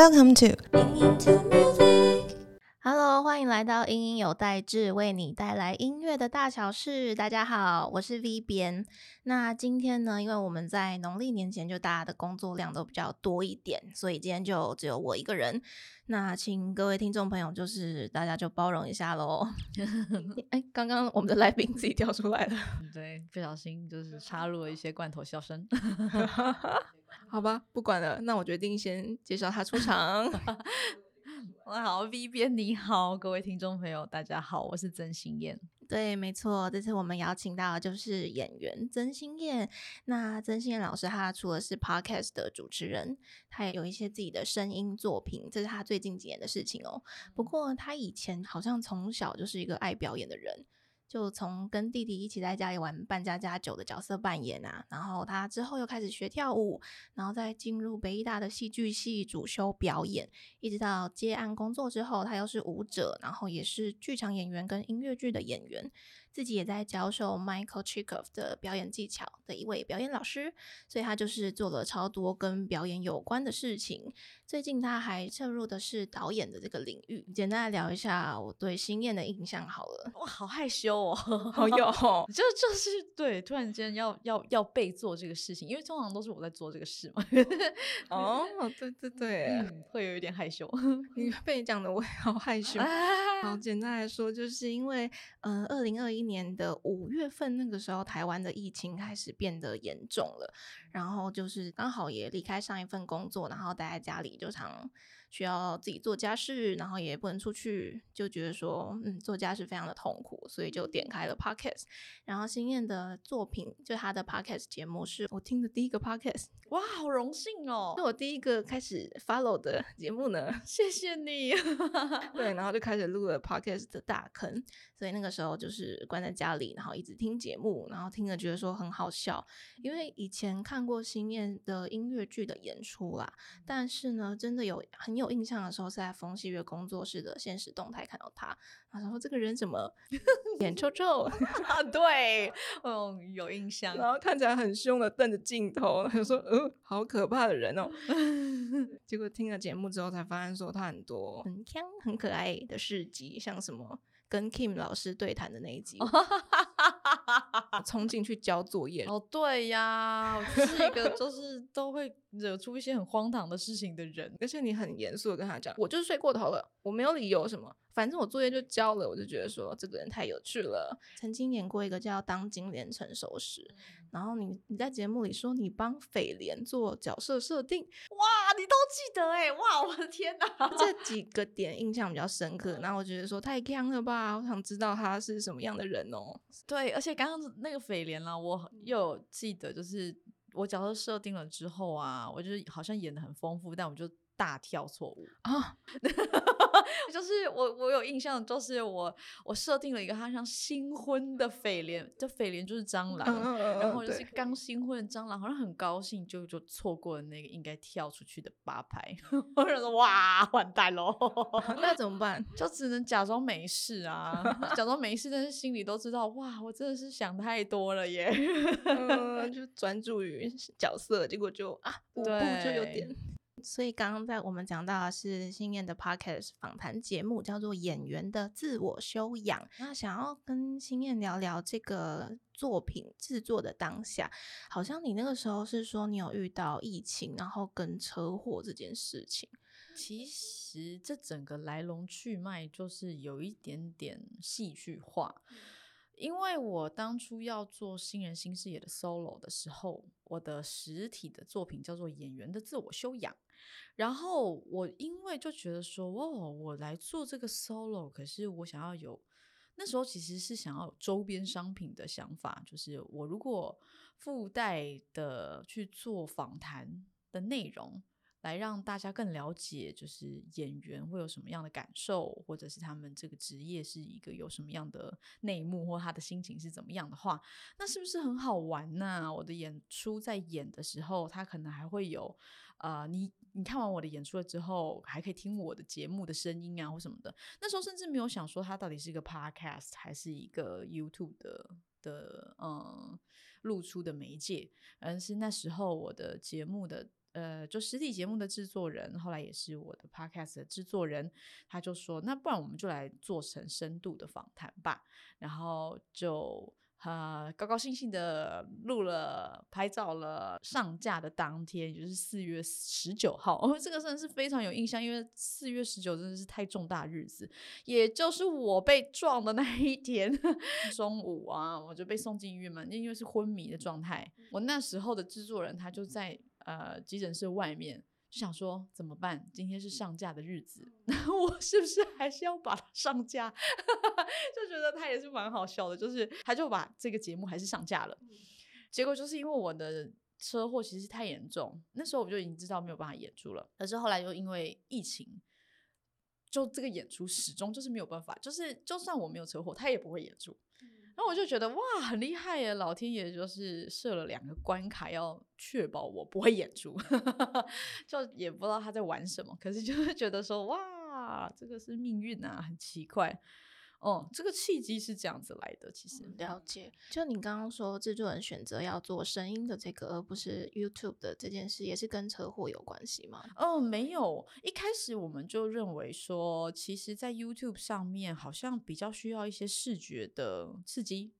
Welcome to 欢迎来到音音有代志，为你带来音乐的大小事。大家好，我是 V 边。那今天呢，因为我们在农历年前就大家的工作量都比较多一点，所以今天就只有我一个人。那请各位听众朋友，就是大家就包容一下喽。哎，刚刚我们的来宾自己跳出来了，对，不小心就是插入了一些罐头笑声。好吧，不管了，那我决定先介绍他出场。好，V 边你好，各位听众朋友，大家好，我是曾心燕。对，没错，这次我们邀请到的就是演员曾心燕。那曾心燕老师，她除了是 Podcast 的主持人，她也有一些自己的声音作品，这是她最近几年的事情哦。不过她以前好像从小就是一个爱表演的人。就从跟弟弟一起在家里玩扮家家酒的角色扮演啊，然后他之后又开始学跳舞，然后再进入北艺大的戏剧系主修表演，一直到接案工作之后，他又是舞者，然后也是剧场演员跟音乐剧的演员。自己也在教授 Michael Chekov 的表演技巧的一位表演老师，所以他就是做了超多跟表演有关的事情。最近他还涉入的是导演的这个领域。简单来聊一下我对新燕的印象好了。哇，好害羞哦，好有，就就是对，突然间要要要被做这个事情，因为通常都是我在做这个事嘛。哦，对对对，会有一点害羞。你被你讲的我也好害羞。好，简单来说，就是因为嗯，二零二一。年的五月份，那个时候台湾的疫情开始变得严重了，然后就是刚好也离开上一份工作，然后待在家里就常。需要自己做家事，然后也不能出去，就觉得说，嗯，做家事非常的痛苦，所以就点开了 podcast。然后新燕的作品，就她的 podcast 节目是我听的第一个 podcast，哇，好荣幸哦，是我第一个开始 follow 的节目呢，谢谢你。对，然后就开始录了 podcast 的大坑，所以那个时候就是关在家里，然后一直听节目，然后听了觉得说很好笑，因为以前看过新燕的音乐剧的演出啦，但是呢，真的有很。有印象的时候是在风细月工作室的现实动态看到他，然后说这个人怎么 脸臭臭？对，嗯，有印象。然后看起来很凶的瞪着镜头，他说：“嗯，好可怕的人哦。”结果听了节目之后才发现，说他很多很强、很可爱的事迹，像什么跟 Kim 老师对谈的那一集。冲进去交作业哦，对呀，我是一个就是 都会惹出一些很荒唐的事情的人，而且你很严肃的跟他讲，我就是睡过头了，我没有理由什么。反正我作业就交了，我就觉得说这个人太有趣了。曾经演过一个叫《当金莲成熟时》，然后你你在节目里说你帮斐莲做角色设定，哇，你都记得哎，哇，我的天哪，这几个点印象比较深刻。然后我觉得说太强了吧，我想知道他是什么样的人哦。对，而且刚刚那个斐莲啦，我又记得就是我角色设定了之后啊，我就是好像演的很丰富，但我就。大跳错误啊！就是我，我有印象，就是我，我设定了一个他像新婚的斐莲，这斐莲就是蟑螂，然后就是刚新婚的蟑螂，好像很高兴，就就错过了那个应该跳出去的八拍。我就说哇，完蛋喽！那怎么办？就只能假装没事啊，假装没事，但是心里都知道，哇，我真的是想太多了耶。就专注于角色，结果就啊，舞步就有点。所以刚刚在我们讲到的是新燕的 podcast 访谈节目，叫做《演员的自我修养》。那想要跟新燕聊聊这个作品制作的当下，好像你那个时候是说你有遇到疫情，然后跟车祸这件事情。其实这整个来龙去脉就是有一点点戏剧化。因为我当初要做新人新视野的 solo 的时候，我的实体的作品叫做《演员的自我修养》，然后我因为就觉得说，哦，我来做这个 solo，可是我想要有那时候其实是想要有周边商品的想法，就是我如果附带的去做访谈的内容。来让大家更了解，就是演员会有什么样的感受，或者是他们这个职业是一个有什么样的内幕，或他的心情是怎么样的话，那是不是很好玩呢？我的演出在演的时候，他可能还会有，呃，你你看完我的演出了之后，还可以听我的节目的声音啊，或什么的。那时候甚至没有想说，它到底是一个 podcast 还是一个 YouTube 的的嗯露出的媒介，而是那时候我的节目的。呃，就实体节目的制作人，后来也是我的 podcast 的制作人，他就说，那不然我们就来做成深度的访谈吧，然后就。呃，高高兴兴的录了、拍照了，上架的当天，也就是四月十九号，哦，这个真的是非常有印象，因为四月十九真的是太重大日子，也就是我被撞的那一天，中午啊，我就被送进医院嘛，因为是昏迷的状态，我那时候的制作人他就在呃急诊室外面。就想说怎么办？今天是上架的日子，那 我是不是还是要把它上架？就觉得他也是蛮好笑的，就是他就把这个节目还是上架了。结果就是因为我的车祸其实太严重，那时候我就已经知道没有办法演出了。可是后来又因为疫情，就这个演出始终就是没有办法，就是就算我没有车祸，他也不会演出。然后我就觉得哇，很厉害耶！老天爷就是设了两个关卡，要确保我不会演出，就也不知道他在玩什么。可是就是觉得说哇，这个是命运啊，很奇怪。哦，这个契机是这样子来的。其实了解，就你刚刚说制作人选择要做声音的这个，而不是 YouTube 的这件事，也是跟车祸有关系吗？哦，没有。一开始我们就认为说，其实，在 YouTube 上面好像比较需要一些视觉的刺激，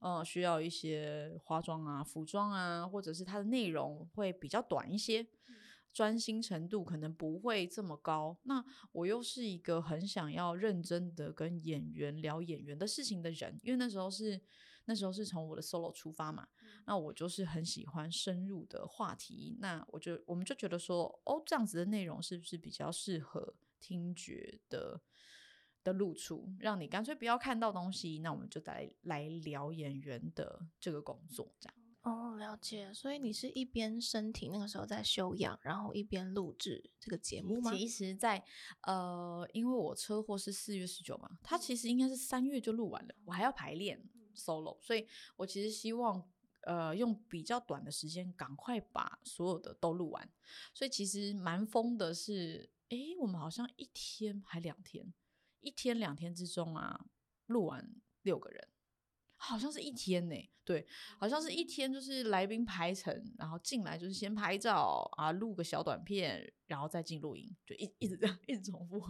嗯，需要一些化妆啊、服装啊，或者是它的内容会比较短一些。专心程度可能不会这么高，那我又是一个很想要认真的跟演员聊演员的事情的人，因为那时候是那时候是从我的 solo 出发嘛，那我就是很喜欢深入的话题，那我就我们就觉得说，哦，这样子的内容是不是比较适合听觉的的露出，让你干脆不要看到东西，那我们就来来聊演员的这个工作，这样。哦，了解。所以你是一边身体那个时候在休养，然后一边录制这个节目吗？其实，在呃，因为我车祸是四月十九嘛，他其实应该是三月就录完了，我还要排练 solo，所以我其实希望呃用比较短的时间赶快把所有的都录完。所以其实蛮疯的是，哎，我们好像一天还两天，一天两天之中啊，录完六个人。好像是一天呢，对，好像是一天，就是来宾排成，然后进来就是先拍照啊，录个小短片，然后再进录音，就一一直这样一直重复。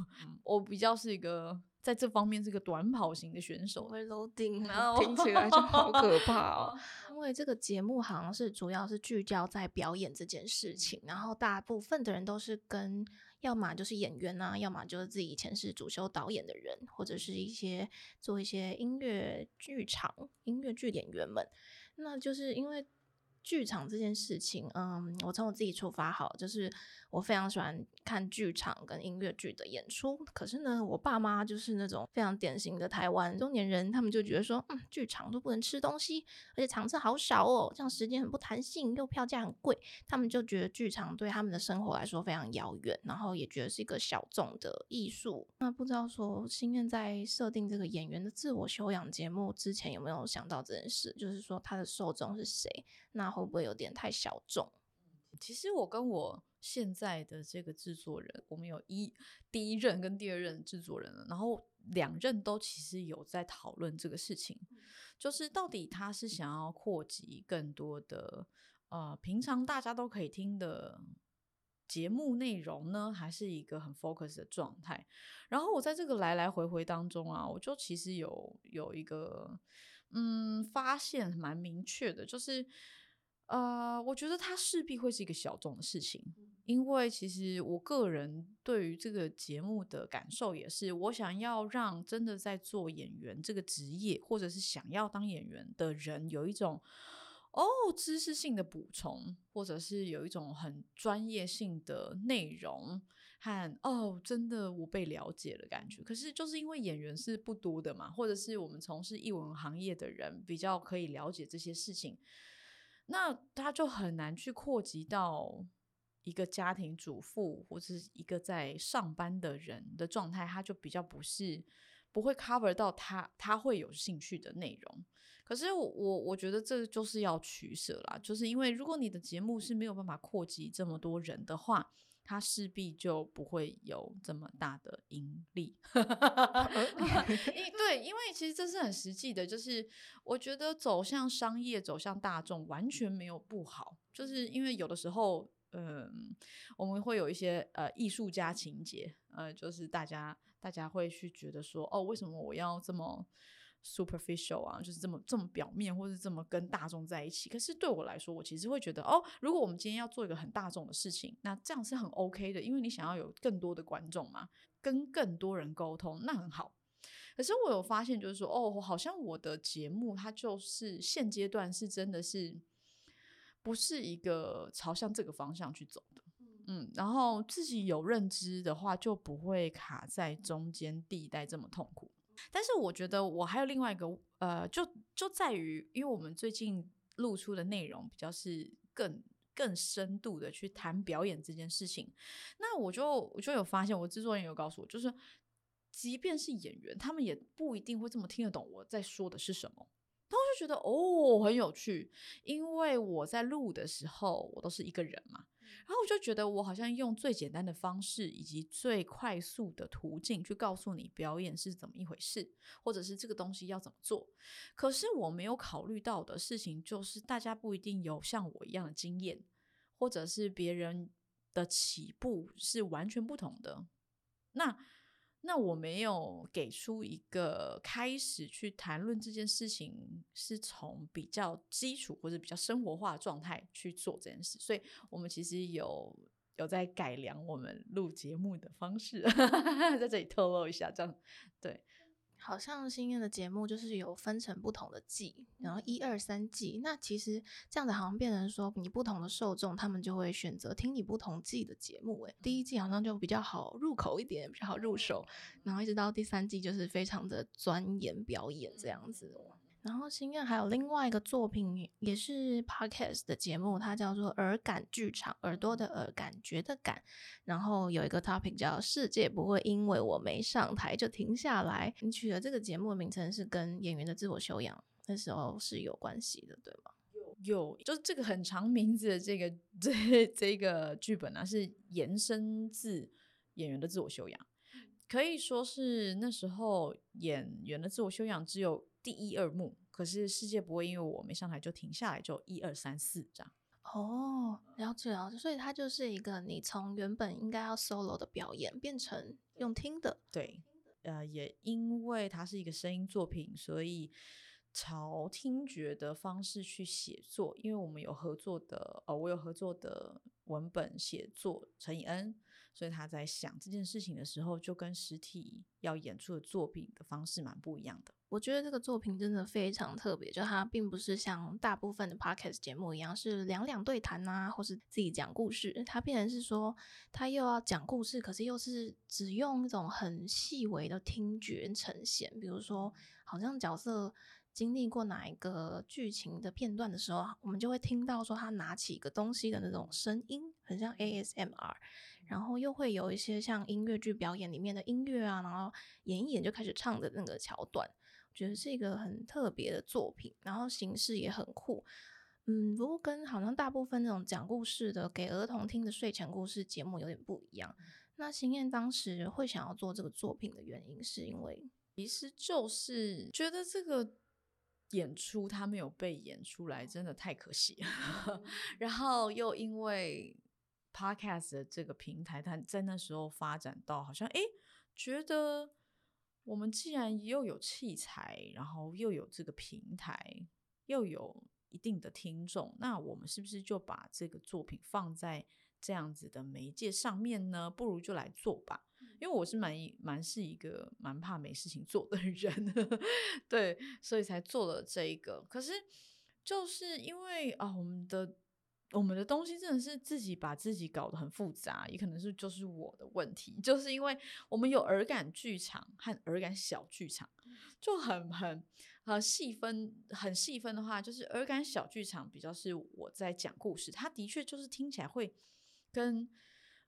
我比较是一个在这方面是个短跑型的选手，会 loading，听起来就好可怕哦。因为这个节目好像是主要是聚焦在表演这件事情，然后大部分的人都是跟。要么就是演员啊，要么就是自己以前是主修导演的人，或者是一些做一些音乐剧场、音乐剧演员们。那就是因为剧场这件事情，嗯，我从我自己出发，好，就是。我非常喜欢看剧场跟音乐剧的演出，可是呢，我爸妈就是那种非常典型的台湾中年人，他们就觉得说，嗯，剧场都不能吃东西，而且场次好少哦，这样时间很不弹性，又票价很贵，他们就觉得剧场对他们的生活来说非常遥远，然后也觉得是一个小众的艺术。那不知道说，心愿在设定这个演员的自我修养节目之前，有没有想到这件事？就是说，他的受众是谁？那会不会有点太小众？其实我跟我。现在的这个制作人，我们有一第一任跟第二任制作人了，然后两任都其实有在讨论这个事情，就是到底他是想要扩及更多的呃平常大家都可以听的节目内容呢，还是一个很 focus 的状态？然后我在这个来来回回当中啊，我就其实有有一个嗯发现蛮明确的，就是呃，我觉得它势必会是一个小众的事情。因为其实我个人对于这个节目的感受也是，我想要让真的在做演员这个职业，或者是想要当演员的人，有一种哦知识性的补充，或者是有一种很专业性的内容和哦真的我被了解的感觉。可是就是因为演员是不多的嘛，或者是我们从事艺文行业的人比较可以了解这些事情，那他就很难去扩及到。一个家庭主妇或者是一个在上班的人的状态，他就比较不是不会 cover 到他他会有兴趣的内容。可是我我觉得这就是要取舍啦，就是因为如果你的节目是没有办法扩及这么多人的话，它势必就不会有这么大的盈利。因对，因为其实这是很实际的，就是我觉得走向商业、走向大众完全没有不好，就是因为有的时候。嗯，我们会有一些呃艺术家情节，呃，就是大家大家会去觉得说，哦，为什么我要这么 superficial 啊，就是这么这么表面，或是这么跟大众在一起？可是对我来说，我其实会觉得，哦，如果我们今天要做一个很大众的事情，那这样是很 OK 的，因为你想要有更多的观众嘛，跟更多人沟通，那很好。可是我有发现，就是说，哦，好像我的节目它就是现阶段是真的是不是一个朝向这个方向去走的，嗯，然后自己有认知的话，就不会卡在中间地带这么痛苦。但是我觉得我还有另外一个，呃，就就在于，因为我们最近露出的内容比较是更更深度的去谈表演这件事情，那我就我就有发现，我制作人有告诉我，就是。即便是演员，他们也不一定会这么听得懂我在说的是什么。然后就觉得哦，很有趣，因为我在录的时候，我都是一个人嘛。然后我就觉得我好像用最简单的方式以及最快速的途径去告诉你表演是怎么一回事，或者是这个东西要怎么做。可是我没有考虑到的事情，就是大家不一定有像我一样的经验，或者是别人的起步是完全不同的。那。那我没有给出一个开始去谈论这件事情，是从比较基础或者比较生活化的状态去做这件事，所以我们其实有有在改良我们录节目的方式，在这里透露一下，这样对。好像新燕的节目就是有分成不同的季，然后一二三季。那其实这样子好像变成说，你不同的受众，他们就会选择听你不同季的节目。诶，第一季好像就比较好入口一点，比较好入手，然后一直到第三季就是非常的钻研表演这样子。然后新燕还有另外一个作品，也是 podcast 的节目，它叫做耳感剧场，耳朵的耳，感觉的感。然后有一个 topic 叫“世界不会因为我没上台就停下来”。你取的这个节目的名称是跟演员的自我修养那时候是有关系的，对吗？有，就是这个很长名字的这个这这个剧本呢，是延伸自演员的自我修养，可以说是那时候演员的自我修养只有。第一二幕，可是世界不会因为我没上台就停下来，就一二三四这样。哦，了解了解，所以它就是一个你从原本应该要 solo 的表演变成用听的。对，呃，也因为它是一个声音作品，所以朝听觉的方式去写作。因为我们有合作的，呃，我有合作的文本写作陈以恩。所以他在想这件事情的时候，就跟实体要演出的作品的方式蛮不一样的。我觉得这个作品真的非常特别，就它并不是像大部分的 podcast 节目一样是两两对谈啊，或是自己讲故事。它变成是说，他又要讲故事，可是又是只用那种很细微的听觉呈现。比如说，好像角色经历过哪一个剧情的片段的时候，我们就会听到说他拿起一个东西的那种声音，很像 ASMR。然后又会有一些像音乐剧表演里面的音乐啊，然后演一演就开始唱的那个桥段，我觉得是一个很特别的作品，然后形式也很酷。嗯，不过跟好像大部分那种讲故事的给儿童听的睡前故事节目有点不一样。那新燕当时会想要做这个作品的原因，是因为其实就是觉得这个演出它没有被演出来，真的太可惜了。然后又因为。Podcast 的这个平台，它在那时候发展到好像，哎，觉得我们既然又有器材，然后又有这个平台，又有一定的听众，那我们是不是就把这个作品放在这样子的媒介上面呢？不如就来做吧。因为我是蛮蛮是一个蛮怕没事情做的人，对，所以才做了这一个。可是就是因为啊，我们的。我们的东西真的是自己把自己搞得很复杂，也可能是就是我的问题，就是因为我们有耳感剧场和耳感小剧场，就很很呃细分，很细分的话，就是耳感小剧场比较是我在讲故事，它的确就是听起来会跟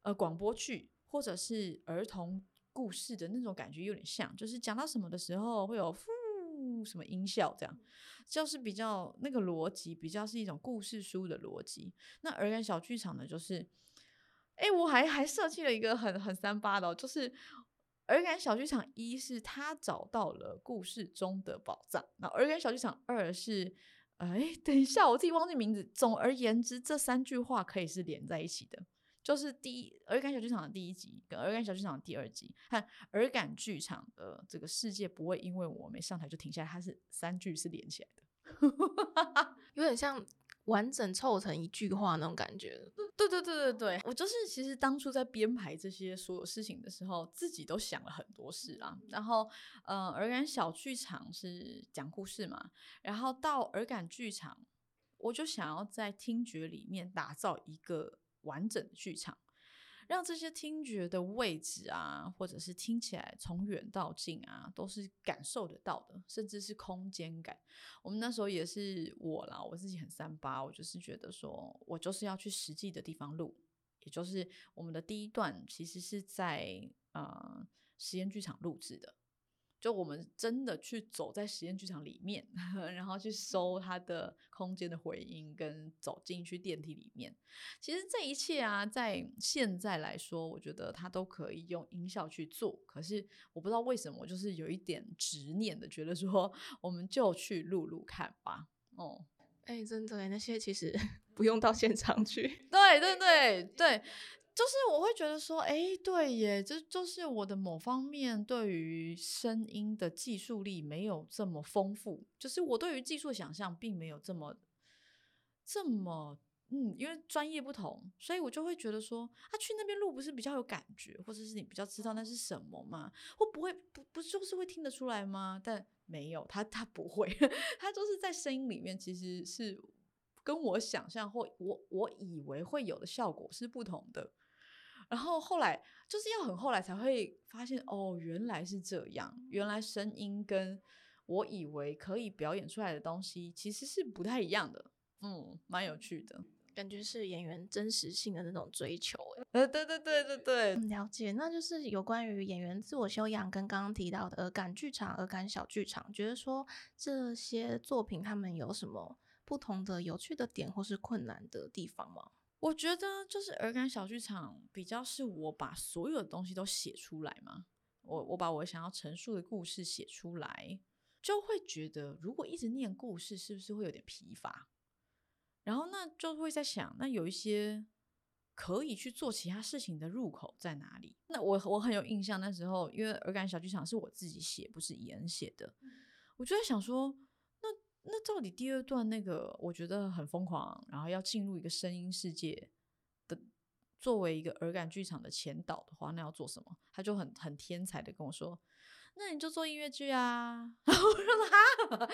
呃广播剧或者是儿童故事的那种感觉有点像，就是讲到什么的时候会有呼 什么音效这样。就是比较那个逻辑，比较是一种故事书的逻辑。那儿感小剧场呢，就是，哎，我还还设计了一个很很三八的，就是儿感小剧场一是他找到了故事中的宝藏，那儿感小剧场二是哎，等一下，我自己忘记名字。总而言之，这三句话可以是连在一起的，就是第一耳感小剧场的第一集，跟耳感小剧场的第二集，和耳感剧场的这个世界不会因为我没上台就停下来，它是三句是连起来的，有点像。完整凑成一句话那种感觉，对对对对对，我就是其实当初在编排这些所有事情的时候，自己都想了很多事啦。然后，呃，耳感小剧场是讲故事嘛，然后到耳感剧场，我就想要在听觉里面打造一个完整的剧场。让这些听觉的位置啊，或者是听起来从远到近啊，都是感受得到的，甚至是空间感。我们那时候也是我啦，我自己很三八，我就是觉得说我就是要去实际的地方录，也就是我们的第一段其实是在呃实验剧场录制的。就我们真的去走在实验剧场里面，然后去搜它的空间的回音，跟走进去电梯里面。其实这一切啊，在现在来说，我觉得它都可以用音效去做。可是我不知道为什么，我就是有一点执念的，觉得说我们就去录录看吧。哦，哎，真的，那些其实 不用到现场去。对对对对。就是我会觉得说，哎，对耶，这就是我的某方面对于声音的技术力没有这么丰富，就是我对于技术想象并没有这么这么，嗯，因为专业不同，所以我就会觉得说，他去那边录不是比较有感觉，或者是你比较知道那是什么吗？会不会不不就是会听得出来吗？但没有，他他不会，他就是在声音里面其实是跟我想象或我我以为会有的效果是不同的。然后后来就是要很后来才会发现，哦，原来是这样，原来声音跟我以为可以表演出来的东西其实是不太一样的，嗯，蛮有趣的，感觉是演员真实性的那种追求，呃，对对对对对，了解，那就是有关于演员自我修养跟刚刚提到的耳感剧场、耳感小剧场，觉得说这些作品他们有什么不同的有趣的点或是困难的地方吗？我觉得就是耳感小剧场比较是我把所有的东西都写出来嘛，我我把我想要陈述的故事写出来，就会觉得如果一直念故事是不是会有点疲乏？然后那就会在想，那有一些可以去做其他事情的入口在哪里？那我我很有印象，那时候因为耳感小剧场是我自己写，不是言写的，我就在想说。那到底第二段那个我觉得很疯狂，然后要进入一个声音世界的，作为一个耳感剧场的前导的话，那要做什么？他就很很天才的跟我说：“那你就做音乐剧啊。”然后我说：“哈，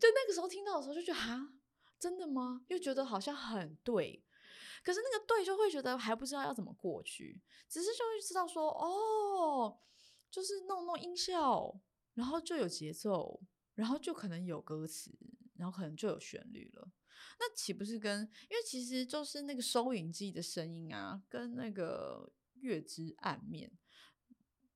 就那个时候听到的时候就觉得哈，真的吗？又觉得好像很对，可是那个对就会觉得还不知道要怎么过去，只是就会知道说哦，就是弄弄音效，然后就有节奏。”然后就可能有歌词，然后可能就有旋律了。那岂不是跟？因为其实就是那个收音机的声音啊，跟那个月之暗面。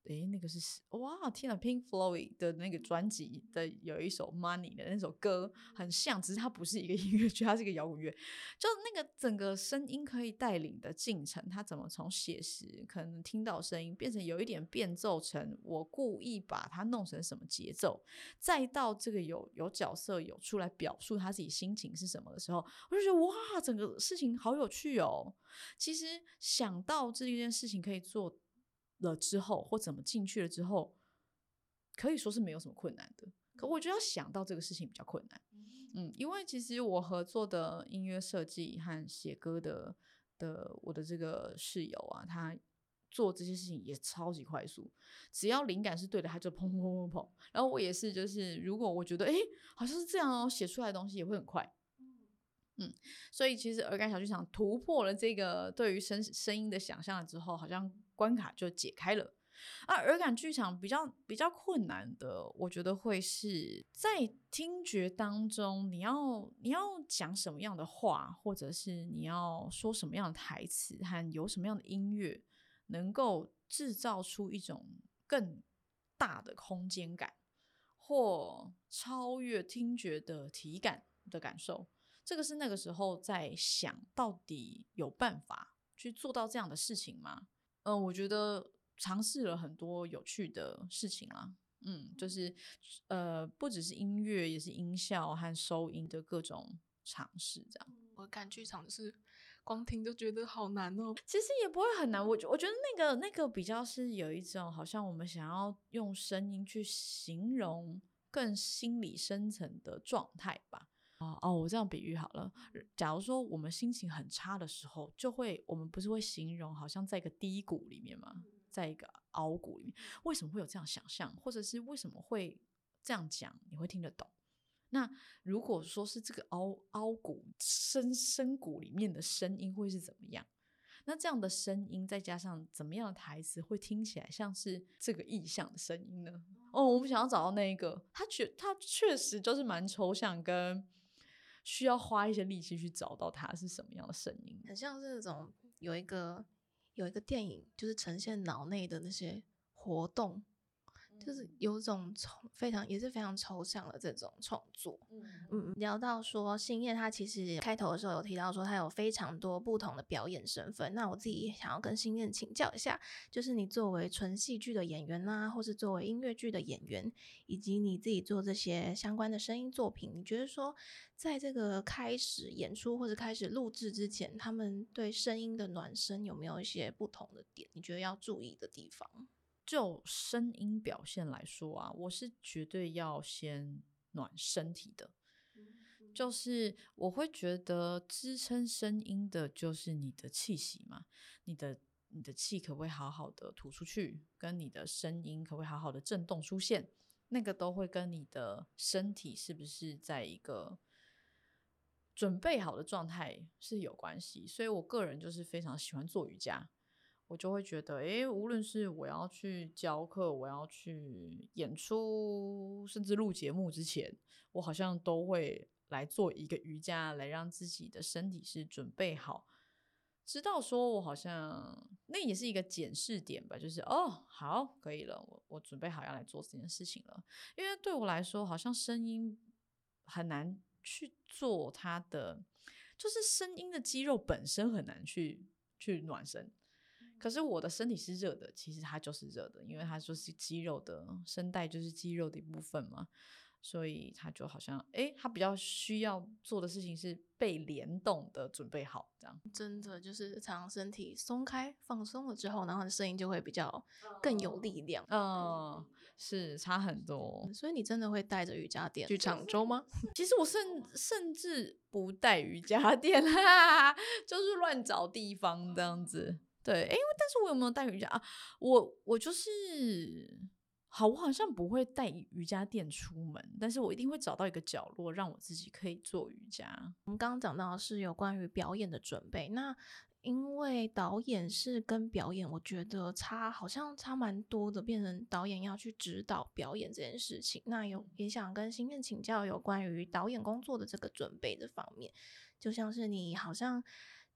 诶，那个是哇，天呐 p i n k Floyd 的那个专辑的有一首 Money 的那首歌很像，只是它不是一个音乐剧，它是一个摇滚乐。就那个整个声音可以带领的进程，它怎么从写实可能听到声音，变成有一点变奏成我故意把它弄成什么节奏，再到这个有有角色有出来表述他自己心情是什么的时候，我就觉得哇，整个事情好有趣哦。其实想到这一件事情可以做。了之后，或怎么进去了之后，可以说是没有什么困难的。可我觉得要想到这个事情比较困难，嗯，因为其实我合作的音乐设计和写歌的的我的这个室友啊，他做这些事情也超级快速，只要灵感是对的，他就砰砰砰砰砰。然后我也是，就是如果我觉得哎，好像是这样哦，写出来的东西也会很快。嗯，所以其实耳感小剧场突破了这个对于声声音的想象了之后，好像关卡就解开了。而耳感剧场比较比较困难的，我觉得会是在听觉当中，你要你要讲什么样的话，或者是你要说什么样的台词，和有什么样的音乐，能够制造出一种更大的空间感，或超越听觉的体感的感受。这个是那个时候在想到底有办法去做到这样的事情吗？嗯，我觉得尝试了很多有趣的事情啦。嗯，就是呃，不只是音乐，也是音效和收音的各种尝试，这样。我赶剧场就是光听都觉得好难哦。其实也不会很难，我觉我觉得那个那个比较是有一种好像我们想要用声音去形容更心理深层的状态吧。哦哦，我这样比喻好了。假如说我们心情很差的时候，就会我们不是会形容好像在一个低谷里面吗？在一个凹谷里面，为什么会有这样想象，或者是为什么会这样讲？你会听得懂？那如果说是这个凹凹谷深深谷里面的声音会是怎么样？那这样的声音再加上怎么样的台词，会听起来像是这个意象的声音呢？哦，我们想要找到那一个，他确他确实就是蛮抽象跟。需要花一些力气去找到它是什么样的声音，很像是那种有一个有一个电影，就是呈现脑内的那些活动。就是有种抽非常也是非常抽象的这种创作，嗯嗯。聊到说星夜，他其实开头的时候有提到说他有非常多不同的表演身份。那我自己想要跟星夜请教一下，就是你作为纯戏剧的演员呐，或是作为音乐剧的演员，以及你自己做这些相关的声音作品，你觉得说在这个开始演出或者开始录制之前，他们对声音的暖身有没有一些不同的点？你觉得要注意的地方？就声音表现来说啊，我是绝对要先暖身体的。就是我会觉得支撑声音的就是你的气息嘛，你的你的气可不可以好好的吐出去，跟你的声音可不可以好好的震动出现，那个都会跟你的身体是不是在一个准备好的状态是有关系。所以我个人就是非常喜欢做瑜伽。我就会觉得，诶，无论是我要去教课，我要去演出，甚至录节目之前，我好像都会来做一个瑜伽，来让自己的身体是准备好，知道说我好像那也是一个检视点吧，就是哦，好，可以了，我我准备好要来做这件事情了。因为对我来说，好像声音很难去做它的，就是声音的肌肉本身很难去去暖身。可是我的身体是热的，其实它就是热的，因为它就是肌肉的声带，就是肌肉的一部分嘛，所以它就好像，哎，它比较需要做的事情是被联动的准备好，这样。真的就是常身体松开放松了之后，然后声音就会比较更有力量。嗯，是差很多。所以你真的会带着瑜伽垫去常州吗？其实我甚甚至不带瑜伽垫啦，就是乱找地方这样子。对，哎，但是我有没有带瑜伽啊？我我就是好，我好像不会带瑜伽垫出门，但是我一定会找到一个角落，让我自己可以做瑜伽。我们刚刚讲到是有关于表演的准备，那因为导演是跟表演，我觉得差好像差蛮多的，变成导演要去指导表演这件事情。那有也想跟新燕请教有关于导演工作的这个准备的方面，就像是你好像。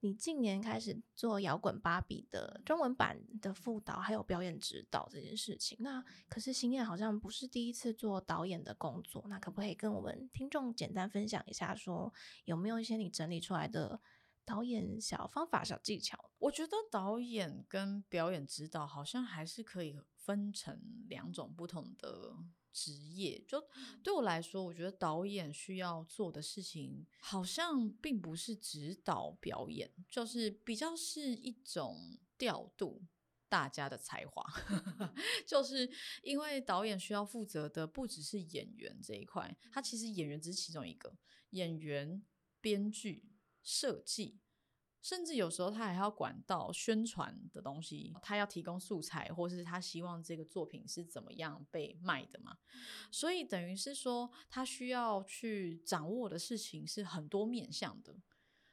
你近年开始做摇滚芭比的中文版的副导，还有表演指导这件事情，那可是新燕好像不是第一次做导演的工作，那可不可以跟我们听众简单分享一下，说有没有一些你整理出来的导演小方法、小技巧？我觉得导演跟表演指导好像还是可以分成两种不同的。职业就对我来说，我觉得导演需要做的事情，好像并不是指导表演，就是比较是一种调度大家的才华。就是因为导演需要负责的不只是演员这一块，他其实演员只是其中一个，演员、编剧、设计。甚至有时候他还要管到宣传的东西，他要提供素材，或是他希望这个作品是怎么样被卖的嘛？所以等于是说，他需要去掌握的事情是很多面向的。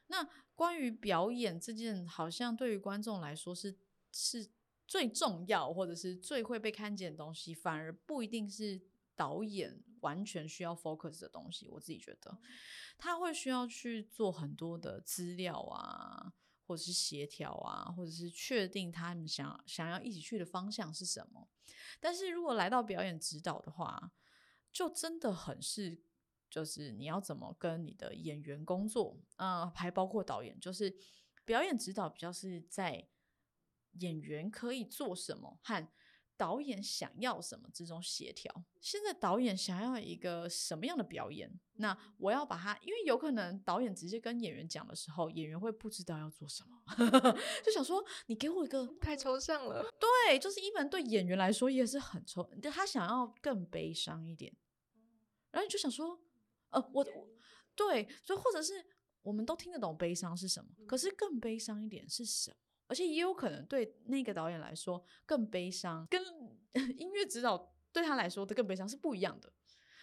那关于表演这件，好像对于观众来说是是最重要，或者是最会被看见的东西，反而不一定是导演完全需要 focus 的东西。我自己觉得。他会需要去做很多的资料啊，或者是协调啊，或者是确定他们想想要一起去的方向是什么。但是如果来到表演指导的话，就真的很是，就是你要怎么跟你的演员工作啊，还包括导演，就是表演指导比较是在演员可以做什么和。导演想要什么之中协调。现在导演想要一个什么样的表演？那我要把它，因为有可能导演直接跟演员讲的时候，演员会不知道要做什么，就想说你给我一个太抽象了。对，就是一本对演员来说也是很抽，他想要更悲伤一点，然后就想说，呃，我我对，所以或者是我们都听得懂悲伤是什么，可是更悲伤一点是什么？而且也有可能对那个导演来说，更悲伤跟 音乐指导对他来说的更悲伤是不一样的，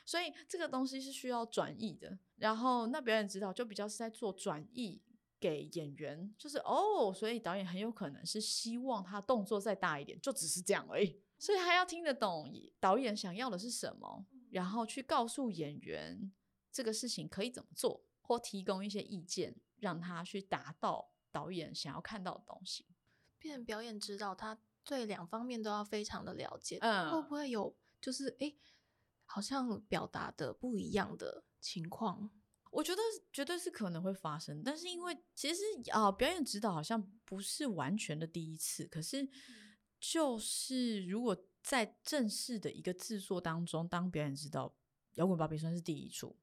所以这个东西是需要转译的。然后那表演指导就比较是在做转译给演员，就是哦，所以导演很有可能是希望他动作再大一点，就只是这样而已。所以他要听得懂导演想要的是什么，然后去告诉演员这个事情可以怎么做，或提供一些意见，让他去达到。导演想要看到的东西，变表演指导，他对两方面都要非常的了解。嗯，会不会有就是哎，好像表达的不一样的情况？我觉得绝对是可能会发生，但是因为其实啊，表演指导好像不是完全的第一次，可是就是如果在正式的一个制作当中当表演指导，摇滚芭比算是第一处。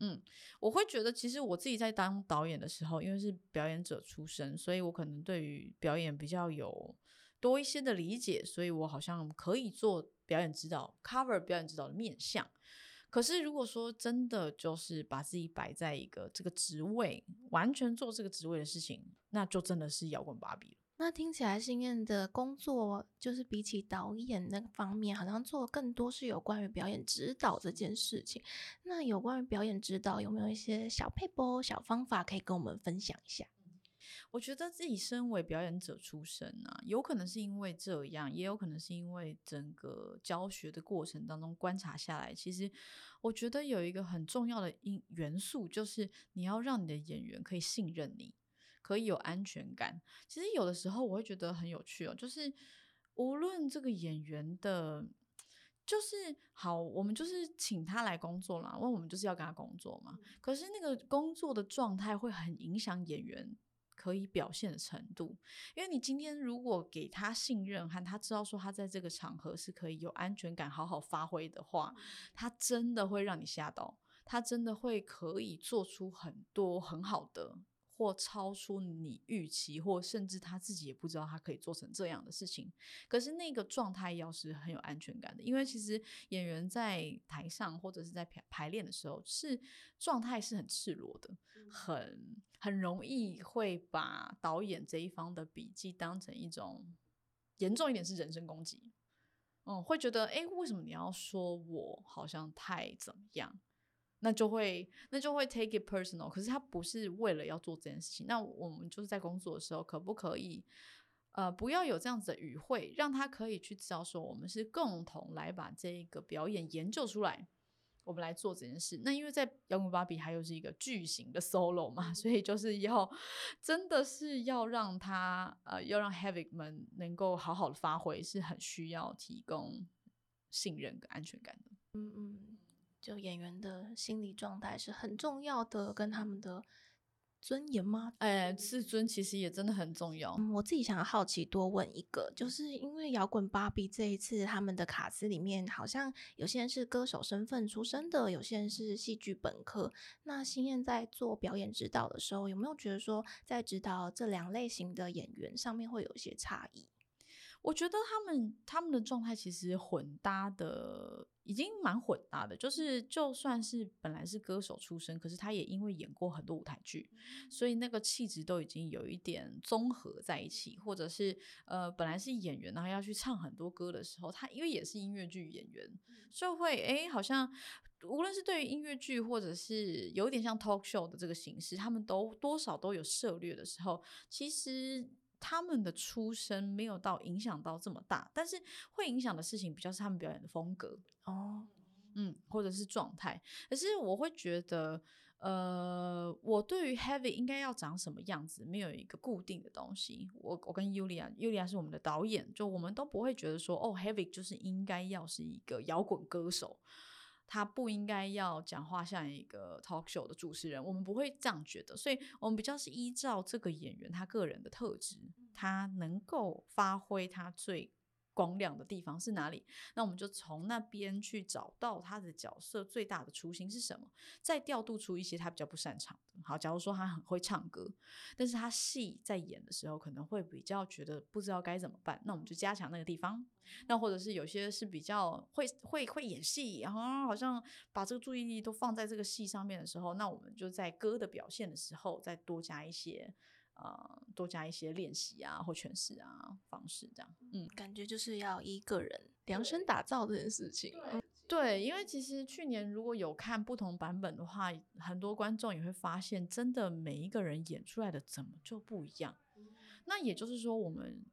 嗯，我会觉得其实我自己在当导演的时候，因为是表演者出身，所以我可能对于表演比较有多一些的理解，所以我好像可以做表演指导，cover 表演指导的面向。可是如果说真的就是把自己摆在一个这个职位，完全做这个职位的事情，那就真的是摇滚芭比了。那听起来，新燕的工作就是比起导演那个方面，好像做更多是有关于表演指导这件事情。那有关于表演指导，有没有一些小配播、小方法可以跟我们分享一下？我觉得自己身为表演者出身啊，有可能是因为这样，也有可能是因为整个教学的过程当中观察下来，其实我觉得有一个很重要的因元素，就是你要让你的演员可以信任你。可以有安全感。其实有的时候我会觉得很有趣哦，就是无论这个演员的，就是好，我们就是请他来工作啦，因为我们就是要跟他工作嘛。可是那个工作的状态会很影响演员可以表现的程度，因为你今天如果给他信任和他知道说他在这个场合是可以有安全感、好好发挥的话，他真的会让你吓到，他真的会可以做出很多很好的。或超出你预期，或甚至他自己也不知道他可以做成这样的事情。可是那个状态要是很有安全感的，因为其实演员在台上或者是在排排练的时候，是状态是很赤裸的，很很容易会把导演这一方的笔记当成一种严重一点是人身攻击。嗯，会觉得哎，为什么你要说我好像太怎么样？那就会，那就会 take it personal。可是他不是为了要做这件事情。那我们就是在工作的时候，可不可以，呃，不要有这样子的语汇，让他可以去知道说，我们是共同来把这一个表演研究出来，我们来做这件事。那因为在摇滚芭比还有是一个巨型的 solo 嘛，所以就是要真的是要让他，呃，要让 Havoc 们能够好好的发挥，是很需要提供信任跟安全感的。嗯嗯。就演员的心理状态是很重要的，跟他们的尊严吗？哎，自尊其实也真的很重要。我自己想要好奇多问一个，就是因为摇滚芭比这一次他们的卡司里面，好像有些人是歌手身份出身的，有些人是戏剧本科。那新燕在做表演指导的时候，有没有觉得说在指导这两类型的演员上面会有一些差异？我觉得他们他们的状态其实混搭的已经蛮混搭的，就是就算是本来是歌手出身，可是他也因为演过很多舞台剧，所以那个气质都已经有一点综合在一起，或者是呃本来是演员，然后要去唱很多歌的时候，他因为也是音乐剧演员，就会哎好像无论是对于音乐剧或者是有点像 talk show 的这个形式，他们都多少都有涉略的时候，其实。他们的出身没有到影响到这么大，但是会影响的事情比较是他们表演的风格哦，嗯，或者是状态。可是我会觉得，呃，我对于 Heavy 应该要长什么样子，没有一个固定的东西。我我跟 Yulia，Yulia 是我们的导演，就我们都不会觉得说，哦，Heavy 就是应该要是一个摇滚歌手。他不应该要讲话像一个 talk show 的主持人，我们不会这样觉得，所以我们比较是依照这个演员他个人的特质，他能够发挥他最光亮的地方是哪里？那我们就从那边去找到他的角色最大的雏形是什么，再调度出一些他比较不擅长的。好，假如说他很会唱歌，但是他戏在演的时候可能会比较觉得不知道该怎么办，那我们就加强那个地方。那或者是有些是比较会会会演戏，然后好像把这个注意力都放在这个戏上面的时候，那我们就在歌的表现的时候再多加一些。呃，多加一些练习啊，或诠释啊方式，这样，嗯，感觉就是要一个人量身打造这件事情。对，因为其实去年如果有看不同版本的话，很多观众也会发现，真的每一个人演出来的怎么就不一样。那也就是说，我们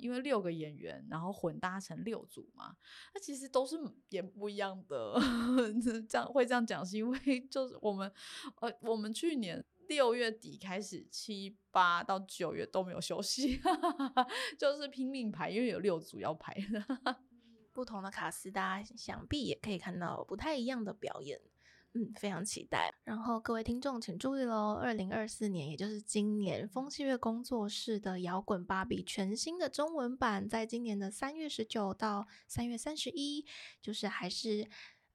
因为六个演员，然后混搭成六组嘛，那其实都是演不一样的。这样会这样讲，是因为 就是我们，呃，我们去年。六月底开始，七八到九月都没有休息，就是拼命排，因为有六组要排。不同的卡司，大家想必也可以看到不太一样的表演，嗯，非常期待。然后各位听众请注意喽，二零二四年，也就是今年，风信月工作室的摇滚芭比全新的中文版，在今年的三月十九到三月三十一，就是还是。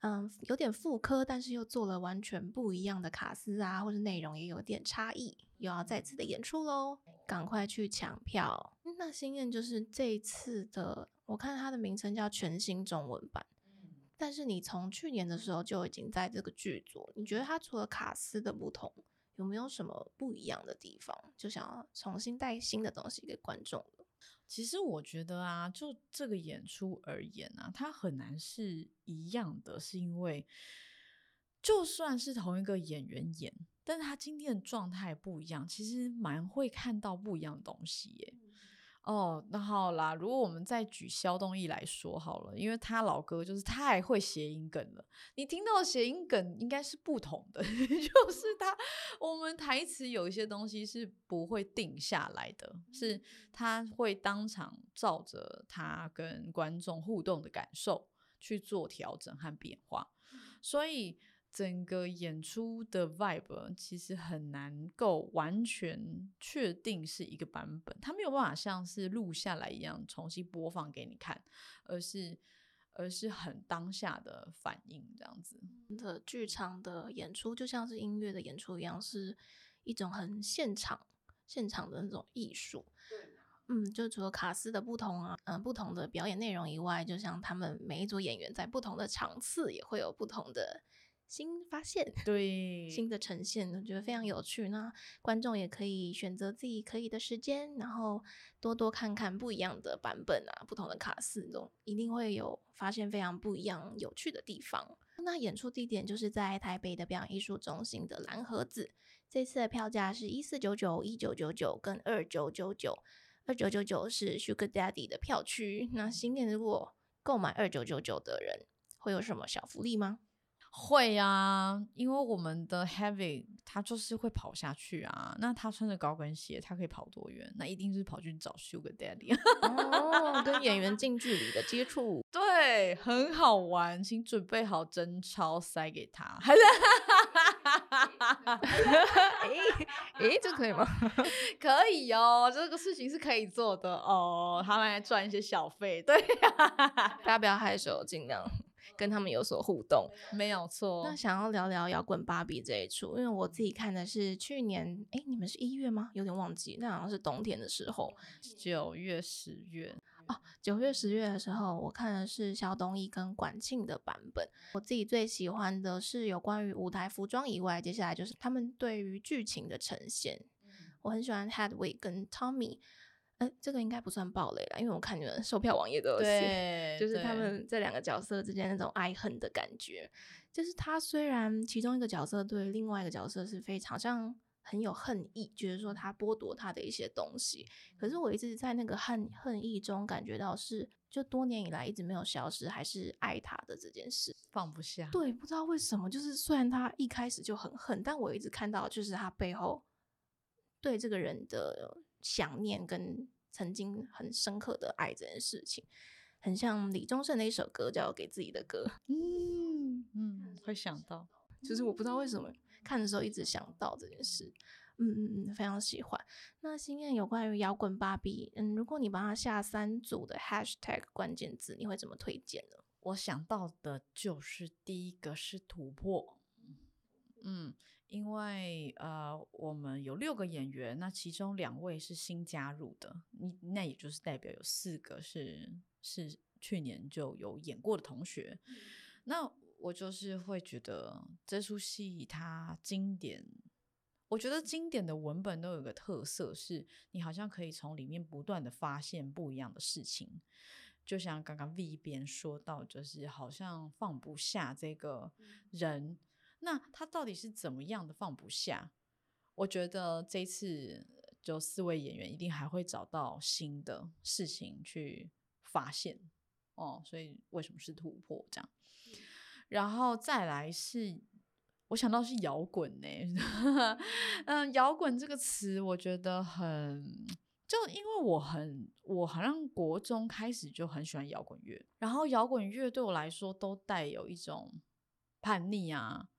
嗯，有点复刻，但是又做了完全不一样的卡司啊，或者内容也有点差异，又要再次的演出喽，赶快去抢票。那心愿就是这一次的，我看它的名称叫全新中文版，但是你从去年的时候就已经在这个剧组，你觉得它除了卡斯的不同，有没有什么不一样的地方？就想要重新带新的东西给观众其实我觉得啊，就这个演出而言啊，它很难是一样的，是因为就算是同一个演员演，但是他今天的状态不一样，其实蛮会看到不一样的东西耶。哦，那好啦，如果我们再举肖东义来说好了，因为他老哥就是太会谐音梗了。你听到谐音梗应该是不同的，就是他我们台词有一些东西是不会定下来的，是他会当场照着他跟观众互动的感受去做调整和变化，所以。整个演出的 vibe 其实很难够完全确定是一个版本，它没有办法像是录下来一样重新播放给你看，而是而是很当下的反应这样子。的剧场的演出就像是音乐的演出一样，是一种很现场现场的那种艺术。嗯，就除了卡斯的不同啊，嗯，不同的表演内容以外，就像他们每一组演员在不同的场次也会有不同的。新发现，对新的呈现，我觉得非常有趣。那观众也可以选择自己可以的时间，然后多多看看不一样的版本啊，不同的卡司中，一定会有发现非常不一样有趣的地方。那演出地点就是在台北的表演艺术中心的蓝盒子。这次的票价是一四九九、一九九九跟二九九九。二九九九是 Sugar Daddy 的票区。那新店如果购买二九九九的人，会有什么小福利吗？会啊，因为我们的 Heavy 他就是会跑下去啊。那他穿着高跟鞋，他可以跑多远？那一定是跑去找 Sugar Daddy 哦，跟演员近距离的接触，对，很好玩。请准备好真钞塞给他，还 是？哎哎，这可以吗？可以哦，这个事情是可以做的哦。他们来赚一些小费，对，大家不要害羞，尽量。跟他们有所互动，没有错。那想要聊聊摇滚芭比这一出，因为我自己看的是去年，哎，你们是一月吗？有点忘记，那好像是冬天的时候，九月、十月哦，九月、十月的时候，我看的是肖东义跟管庆的版本。我自己最喜欢的是有关于舞台服装以外，接下来就是他们对于剧情的呈现。我很喜欢 Hedwig 跟 Tommy。这个应该不算暴雷了，因为我看你们售票网页都有写，就是他们这两个角色之间那种爱恨的感觉。就是他虽然其中一个角色对另外一个角色是非常像很有恨意，觉得说他剥夺他的一些东西，可是我一直在那个恨恨意中感觉到是，就多年以来一直没有消失，还是爱他的这件事放不下。对，不知道为什么，就是虽然他一开始就很恨，但我一直看到就是他背后对这个人的。想念跟曾经很深刻的爱这件事情，很像李宗盛的一首歌叫《给自己的歌》。嗯嗯，会想到，就是我不知道为什么看的时候一直想到这件事。嗯嗯嗯，非常喜欢。那新燕有关于摇滚芭比，嗯，如果你帮他下三组的 hashtag 关键字，你会怎么推荐呢？我想到的就是第一个是突破，嗯，因为呃，我们有六个演员，那其中两位是新加入的，你那也就是代表有四个是是去年就有演过的同学，那我就是会觉得这出戏它经典。我觉得经典的文本都有个特色，是你好像可以从里面不断的发现不一样的事情。就像刚刚 V 边说到，就是好像放不下这个人，那他到底是怎么样的放不下？我觉得这次就四位演员一定还会找到新的事情去发现哦，所以为什么是突破这样？然后再来是。我想到是摇滚呢，嗯，摇滚这个词我觉得很，就因为我很，我好像国中开始就很喜欢摇滚乐，然后摇滚乐对我来说都带有一种叛逆啊，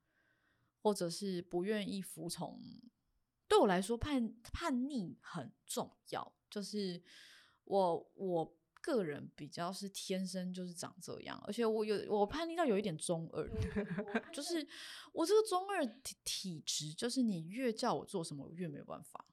或者是不愿意服从。对我来说，叛叛逆很重要，就是我我。个人比较是天生就是长这样，而且我有我叛逆到有一点中二，就是 我这个中二体体质，就是你越叫我做什么，我越没有办法，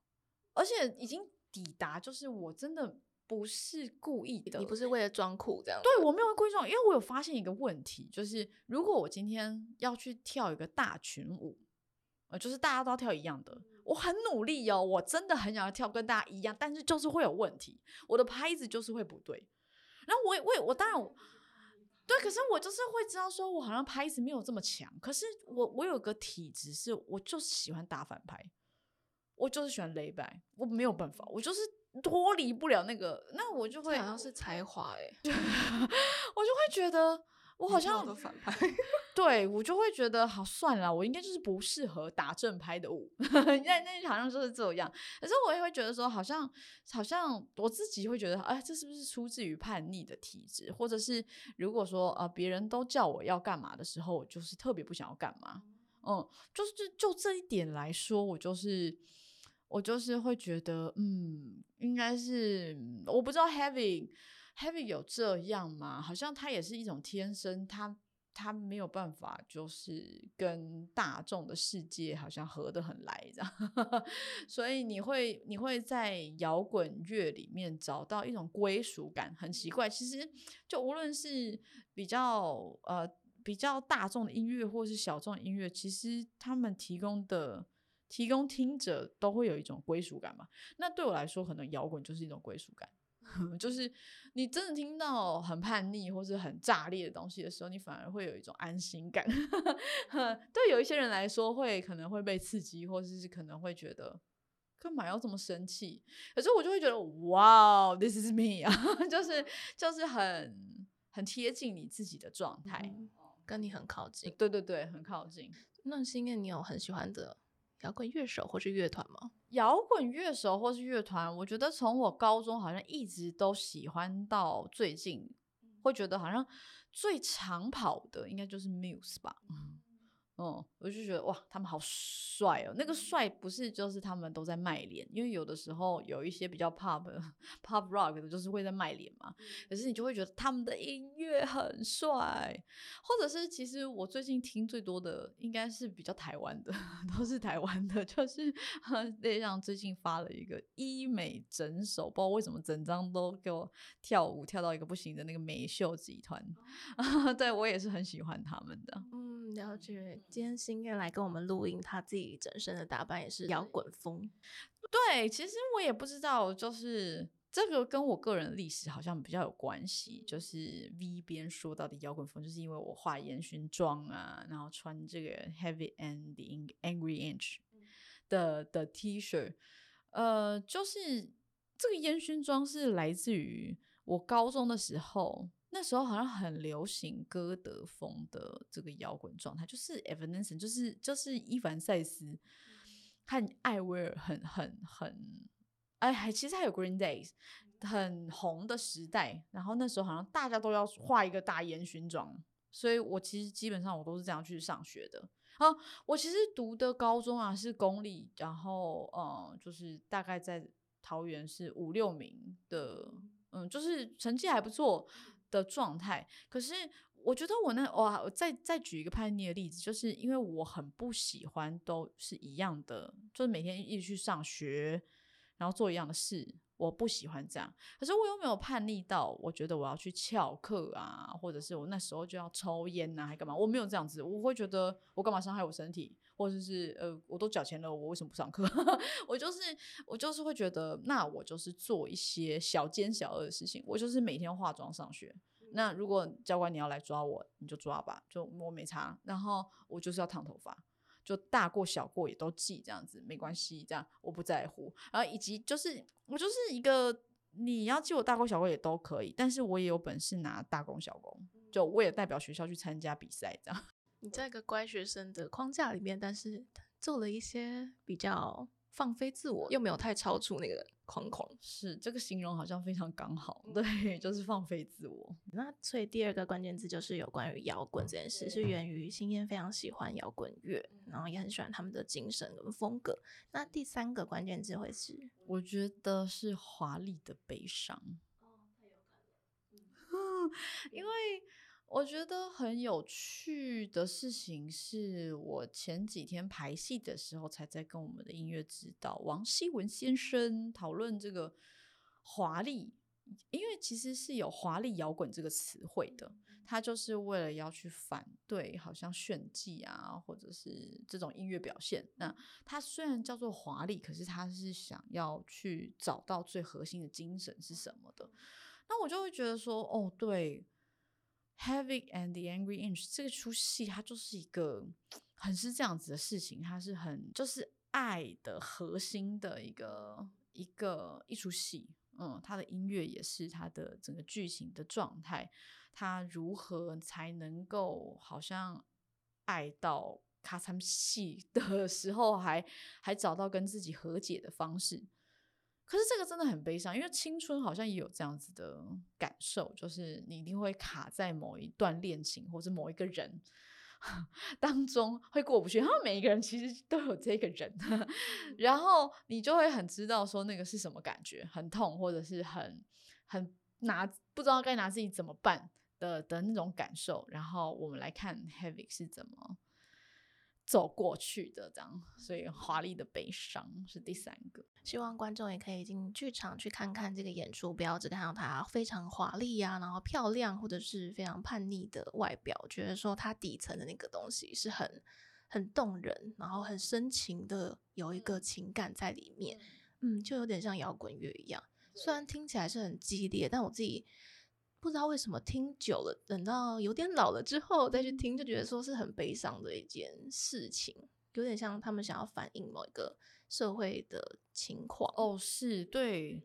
而且已经抵达，就是我真的不是故意的，你不是为了装酷这样？对我没有故意装，因为我有发现一个问题，就是如果我今天要去跳一个大群舞，呃，就是大家都要跳一样的。我很努力哦，我真的很想要跳跟大家一样，但是就是会有问题，我的拍子就是会不对。然后我我我当然对，可是我就是会知道说，我好像拍子没有这么强。可是我我有个体质，是我就是喜欢打反拍，我就是喜欢雷白，我没有办法，我就是脱离不了那个，那我就会好像是才华哎，我就会觉得。我好像反派，对我就会觉得好算了，我应该就是不适合打正拍的舞，那那好像就是这样。可是我也会觉得说，好像好像我自己会觉得，哎，这是不是出自于叛逆的体质？或者是如果说呃别人都叫我要干嘛的时候，我就是特别不想要干嘛。嗯，就是就这一点来说，我就是我就是会觉得，嗯，应该是我不知道 Heavy。Heavy 有这样吗？好像他也是一种天生，他他没有办法，就是跟大众的世界好像合得很来这样。所以你会你会在摇滚乐里面找到一种归属感，很奇怪。其实就无论是比较呃比较大众的音乐，或是小众音乐，其实他们提供的提供听者都会有一种归属感嘛。那对我来说，可能摇滚就是一种归属感。就是你真的听到很叛逆或是很炸裂的东西的时候，你反而会有一种安心感。对有一些人来说，会可能会被刺激，或者是可能会觉得干嘛要这么生气？可是我就会觉得，哇，this is me 啊，就是就是很很贴近你自己的状态，跟你很靠近。对对对，很靠近。那是因为，你有很喜欢的？摇滚乐手或是乐团吗？摇滚乐手或是乐团，我觉得从我高中好像一直都喜欢到最近，会觉得好像最长跑的应该就是 Muse 吧。嗯，我就觉得哇，他们好帅哦！那个帅不是就是他们都在卖脸，因为有的时候有一些比较 pop pop rock 的，就是会在卖脸嘛。可是你就会觉得他们的音乐很帅，或者是其实我最近听最多的应该是比较台湾的，都是台湾的，就是那 像最近发了一个医美整手，不知道为什么整张都给我跳舞跳到一个不行的那个美秀集团，对我也是很喜欢他们的。嗯，了解。今天新月来跟我们录音，他自己整身的打扮也是摇滚风。对，其实我也不知道，就是这个跟我个人历史好像比较有关系。就是 V 边说到的摇滚风，就是因为我画烟熏妆啊，然后穿这个 Heavy and Angry Inch 的的 T 恤。呃，就是这个烟熏妆是来自于我高中的时候。那时候好像很流行歌德风的这个摇滚状态，就是 Evanescence，就是就是伊凡塞斯和艾薇儿很很很，哎，还其实还有 Green Days 很红的时代。然后那时候好像大家都要画一个大烟熏妆，所以我其实基本上我都是这样去上学的。啊，我其实读的高中啊是公立，然后嗯，就是大概在桃园是五六名的，嗯，就是成绩还不错的状态。可是我觉得我那哇，我再再举一个叛逆的例子，就是因为我很不喜欢都是一样的，就是每天一直去上学，然后做一样的事。我不喜欢这样，可是我又没有叛逆到，我觉得我要去翘课啊，或者是我那时候就要抽烟呐，还干嘛？我没有这样子，我会觉得我干嘛伤害我身体，或者是呃，我都缴钱了，我为什么不上课？我就是我就是会觉得，那我就是做一些小奸小恶的事情，我就是每天化妆上学。那如果教官你要来抓我，你就抓吧，就我没差。然后我就是要烫头发。就大过小过也都记这样子没关系，这样我不在乎。然后以及就是我就是一个你要记我大过小过也都可以，但是我也有本事拿大功小功，就我也代表学校去参加比赛这样。你在一个乖学生的框架里面，但是做了一些比较。放飞自我，又没有太超出那个框框，是这个形容好像非常刚好。对，就是放飞自我。那所以第二个关键字就是有关于摇滚这件事，是源于新燕非常喜欢摇滚乐，然后也很喜欢他们的精神跟风格。那第三个关键字会是，我觉得是华丽的悲伤。哦，太有感了。因为。我觉得很有趣的事情是我前几天排戏的时候，才在跟我们的音乐指导王希文先生讨论这个华丽，因为其实是有华丽摇滚这个词汇的，他就是为了要去反对好像炫技啊，或者是这种音乐表现。那他虽然叫做华丽，可是他是想要去找到最核心的精神是什么的。那我就会觉得说，哦，对。Heavy and the Angry Inch 这出戏，它就是一个很是这样子的事情，它是很就是爱的核心的一个一个一出戏。嗯，它的音乐也是它的整个剧情的状态，它如何才能够好像爱到咔嚓戏的时候，还还找到跟自己和解的方式。可是这个真的很悲伤，因为青春好像也有这样子的感受，就是你一定会卡在某一段恋情或者某一个人 当中会过不去。他们每一个人其实都有这个人，然后你就会很知道说那个是什么感觉，很痛或者是很很拿不知道该拿自己怎么办的的那种感受。然后我们来看 Heavy 是怎么。走过去的这样，所以华丽的悲伤是第三个。希望观众也可以进剧场去看看这个演出，不要只看到它非常华丽呀，然后漂亮或者是非常叛逆的外表，觉得说它底层的那个东西是很很动人，然后很深情的有一个情感在里面。嗯，就有点像摇滚乐一样，虽然听起来是很激烈，但我自己。不知道为什么听久了，等到有点老了之后再去听，就觉得说是很悲伤的一件事情，有点像他们想要反映某一个社会的情况。哦，是对，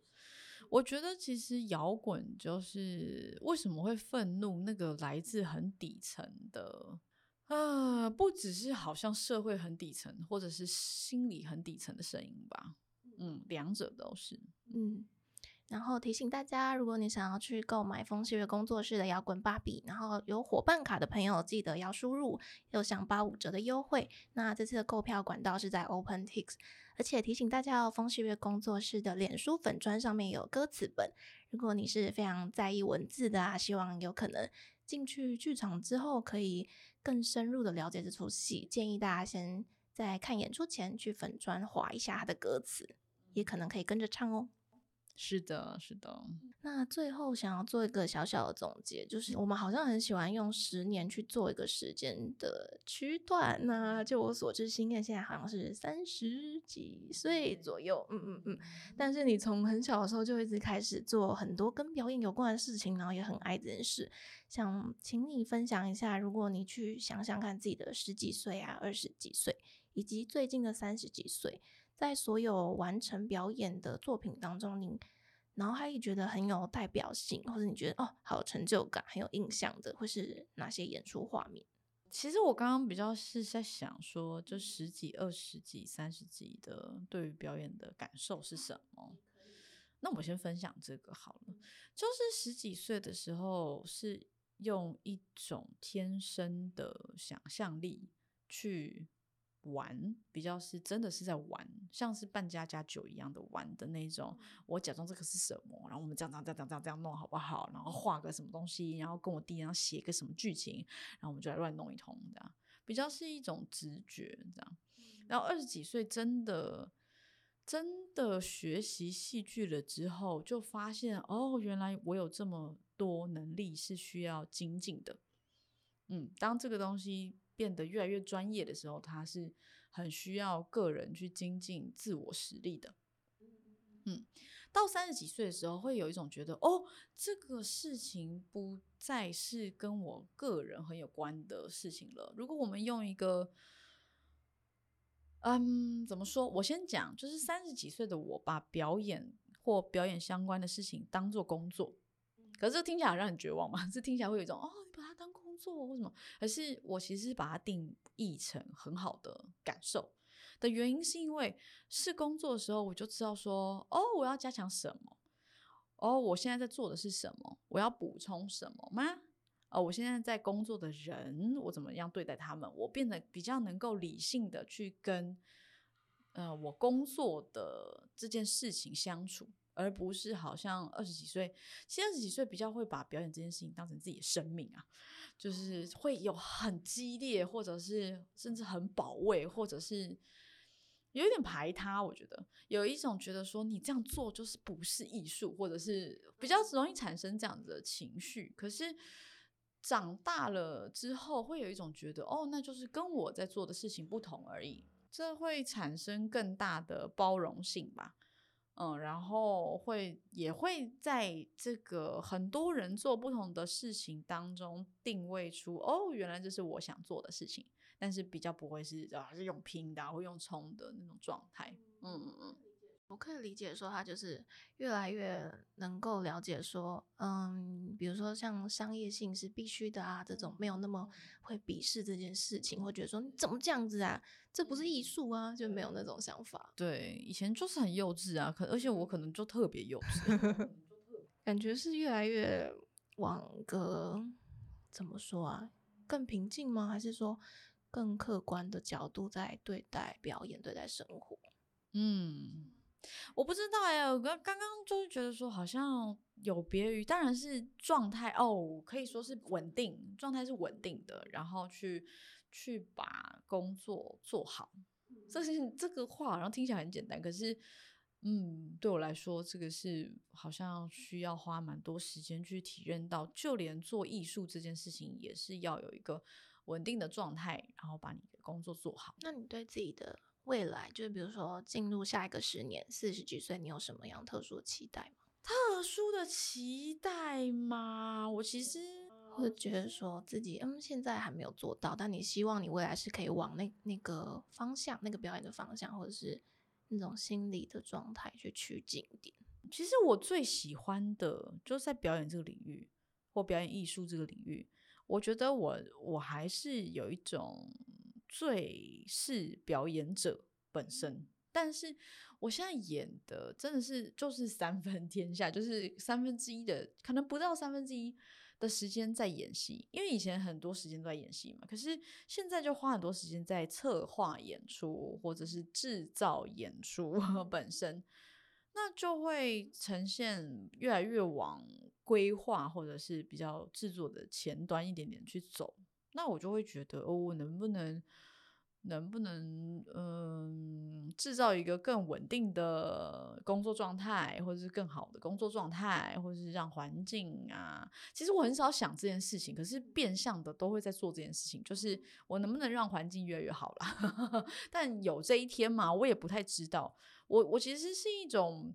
我觉得其实摇滚就是为什么会愤怒，那个来自很底层的啊，不只是好像社会很底层，或者是心理很底层的声音吧。嗯，两者都是。嗯。然后提醒大家，如果你想要去购买风细月工作室的摇滚芭比，然后有伙伴卡的朋友，记得要输入有享八五折的优惠。那这次的购票管道是在 OpenTix，而且提醒大家哦，风细月工作室的脸书粉砖上面有歌词本。如果你是非常在意文字的啊，希望有可能进去剧场之后可以更深入的了解这出戏，建议大家先在看演出前去粉砖划一下它的歌词，也可能可以跟着唱哦。是的，是的。那最后想要做一个小小的总结，就是我们好像很喜欢用十年去做一个时间的区段。那就我所知，新燕现在好像是三十几岁左右，嗯嗯嗯。但是你从很小的时候就一直开始做很多跟表演有关的事情，然后也很爱这件事。想请你分享一下，如果你去想想看自己的十几岁啊、二十几岁，以及最近的三十几岁。在所有完成表演的作品当中，你脑海里觉得很有代表性，或者你觉得哦，好有成就感、很有印象的，会是哪些演出画面？其实我刚刚比较是在想说，就十几、二十几、三十几的对于表演的感受是什么？那我先分享这个好了。就是十几岁的时候，是用一种天生的想象力去玩，比较是真的是在玩，像是扮家家酒一样的玩的那种。我假装这个是什么，然后我们这样这样这样这样这样弄好不好？然后画个什么东西，然后跟我弟然后写个什么剧情，然后我们就来乱弄一通这样，比较是一种直觉这样。然后二十几岁真的真的学习戏剧了之后，就发现哦，原来我有这么多能力是需要精进的。嗯，当这个东西变得越来越专业的时候，他是很需要个人去精进自我实力的。嗯，到三十几岁的时候，会有一种觉得，哦，这个事情不再是跟我个人很有关的事情了。如果我们用一个，嗯，怎么说？我先讲，就是三十几岁的我，把表演或表演相关的事情当做工作，可是这听起来让人绝望嘛？这听起来会有一种，哦，你把它当做或什么？可是我其实把它定义成很好的感受的原因，是因为是工作的时候，我就知道说，哦，我要加强什么？哦，我现在在做的是什么？我要补充什么吗？哦，我现在在工作的人，我怎么样对待他们？我变得比较能够理性的去跟，呃，我工作的这件事情相处。而不是好像二十几岁，其实二十几岁比较会把表演这件事情当成自己的生命啊，就是会有很激烈，或者是甚至很保卫，或者是有一点排他。我觉得有一种觉得说你这样做就是不是艺术，或者是比较容易产生这样子的情绪。可是长大了之后，会有一种觉得哦，那就是跟我在做的事情不同而已，这会产生更大的包容性吧。嗯，然后会也会在这个很多人做不同的事情当中定位出哦，原来这是我想做的事情，但是比较不会是啊是用拼的或用冲的那种状态。嗯嗯嗯。我可以理解说，他就是越来越能够了解说，嗯，比如说像商业性是必须的啊，这种没有那么会鄙视这件事情，会觉得说你怎么这样子啊，这不是艺术啊，就没有那种想法。对，以前就是很幼稚啊，可而且我可能就特别幼稚，感觉是越来越往个怎么说啊，更平静吗？还是说更客观的角度在对待表演、对待生活？嗯。我不知道哎，我刚刚刚就是觉得说，好像有别于，当然是状态哦，可以说是稳定，状态是稳定的，然后去去把工作做好。这是这个话好像听起来很简单，可是，嗯，对我来说，这个是好像需要花蛮多时间去体认到，就连做艺术这件事情，也是要有一个稳定的状态，然后把你的工作做好。那你对自己的？未来就是比如说进入下一个十年，四十几岁，你有什么样特殊的期待吗？特殊的期待吗？我其实会觉得说自己嗯现在还没有做到，但你希望你未来是可以往那那个方向，那个表演的方向，或者是那种心理的状态去趋近一点。其实我最喜欢的就是在表演这个领域或表演艺术这个领域，我觉得我我还是有一种。最是表演者本身，但是我现在演的真的是就是三分天下，就是三分之一的，可能不到三分之一的时间在演戏，因为以前很多时间都在演戏嘛，可是现在就花很多时间在策划演出或者是制造演出 本身，那就会呈现越来越往规划或者是比较制作的前端一点点去走，那我就会觉得哦，我能不能？能不能嗯制造一个更稳定的工作状态，或者是更好的工作状态，或者是让环境啊？其实我很少想这件事情，可是变相的都会在做这件事情，就是我能不能让环境越来越好了？但有这一天嘛，我也不太知道。我我其实是一种。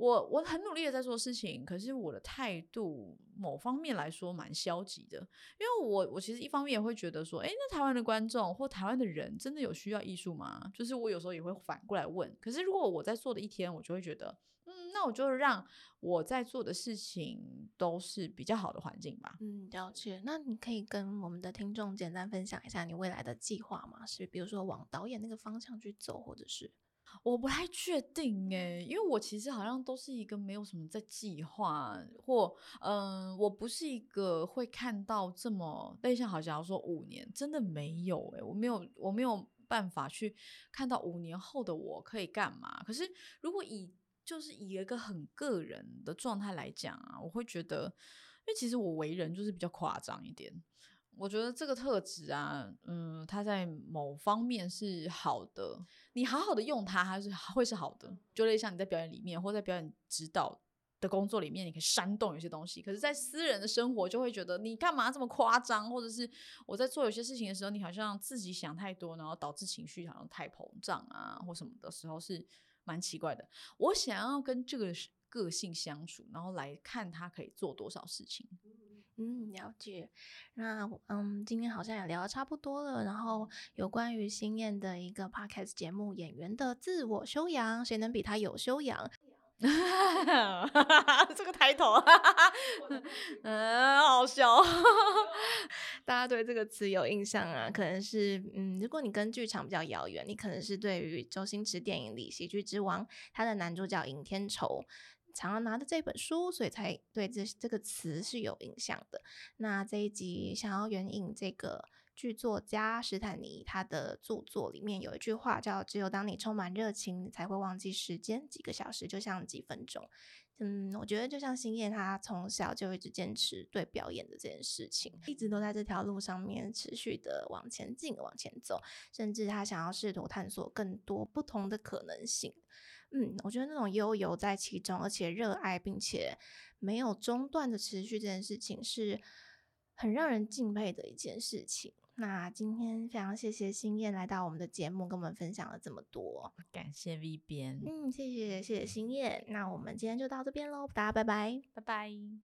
我我很努力的在做事情，可是我的态度某方面来说蛮消极的，因为我我其实一方面也会觉得说，哎，那台湾的观众或台湾的人真的有需要艺术吗？就是我有时候也会反过来问。可是如果我在做的一天，我就会觉得，嗯，那我就让我在做的事情都是比较好的环境吧。嗯，了解。那你可以跟我们的听众简单分享一下你未来的计划吗？是比如说往导演那个方向去走，或者是？我不太确定诶，因为我其实好像都是一个没有什么在计划，或嗯、我不是一个会看到这么类似，好像说五年，真的没有诶，我没有，我没有办法去看到五年后的我可以干嘛。可是如果以就是以一个很个人的状态来讲啊，我会觉得，因为其实我为人就是比较夸张一点。我觉得这个特质啊，嗯，它在某方面是好的，你好好的用它，它是会是好的。就类似像你在表演里面，或在表演指导的工作里面，你可以煽动有些东西。可是，在私人的生活，就会觉得你干嘛这么夸张，或者是我在做有些事情的时候，你好像自己想太多，然后导致情绪好像太膨胀啊，或什么的时候是蛮奇怪的。我想要跟这个个性相处，然后来看他可以做多少事情。嗯，了解。那嗯，今天好像也聊得差不多了。然后有关于新燕的一个 podcast 节目《演员的自我修养》，谁能比他有修养？这个抬头，嗯，好笑。大家对这个词有印象啊？可能是嗯，如果你跟剧场比较遥远，你可能是对于周星驰电影里《喜剧之王》他的男主角尹天仇。常常拿着这本书，所以才对这这个词是有印象的。那这一集想要援引这个剧作家史坦尼他的著作里面有一句话叫“只有当你充满热情，你才会忘记时间，几个小时就像几分钟”。嗯，我觉得就像星夜，他从小就一直坚持对表演的这件事情，一直都在这条路上面持续的往前进、往前走，甚至他想要试图探索更多不同的可能性。嗯，我觉得那种悠游在其中，而且热爱并且没有中断的持续这件事情，是很让人敬佩的一件事情。那今天非常谢谢星燕来到我们的节目，跟我们分享了这么多。感谢 V 边，嗯，谢谢谢谢星燕。那我们今天就到这边喽，大家拜拜，拜拜。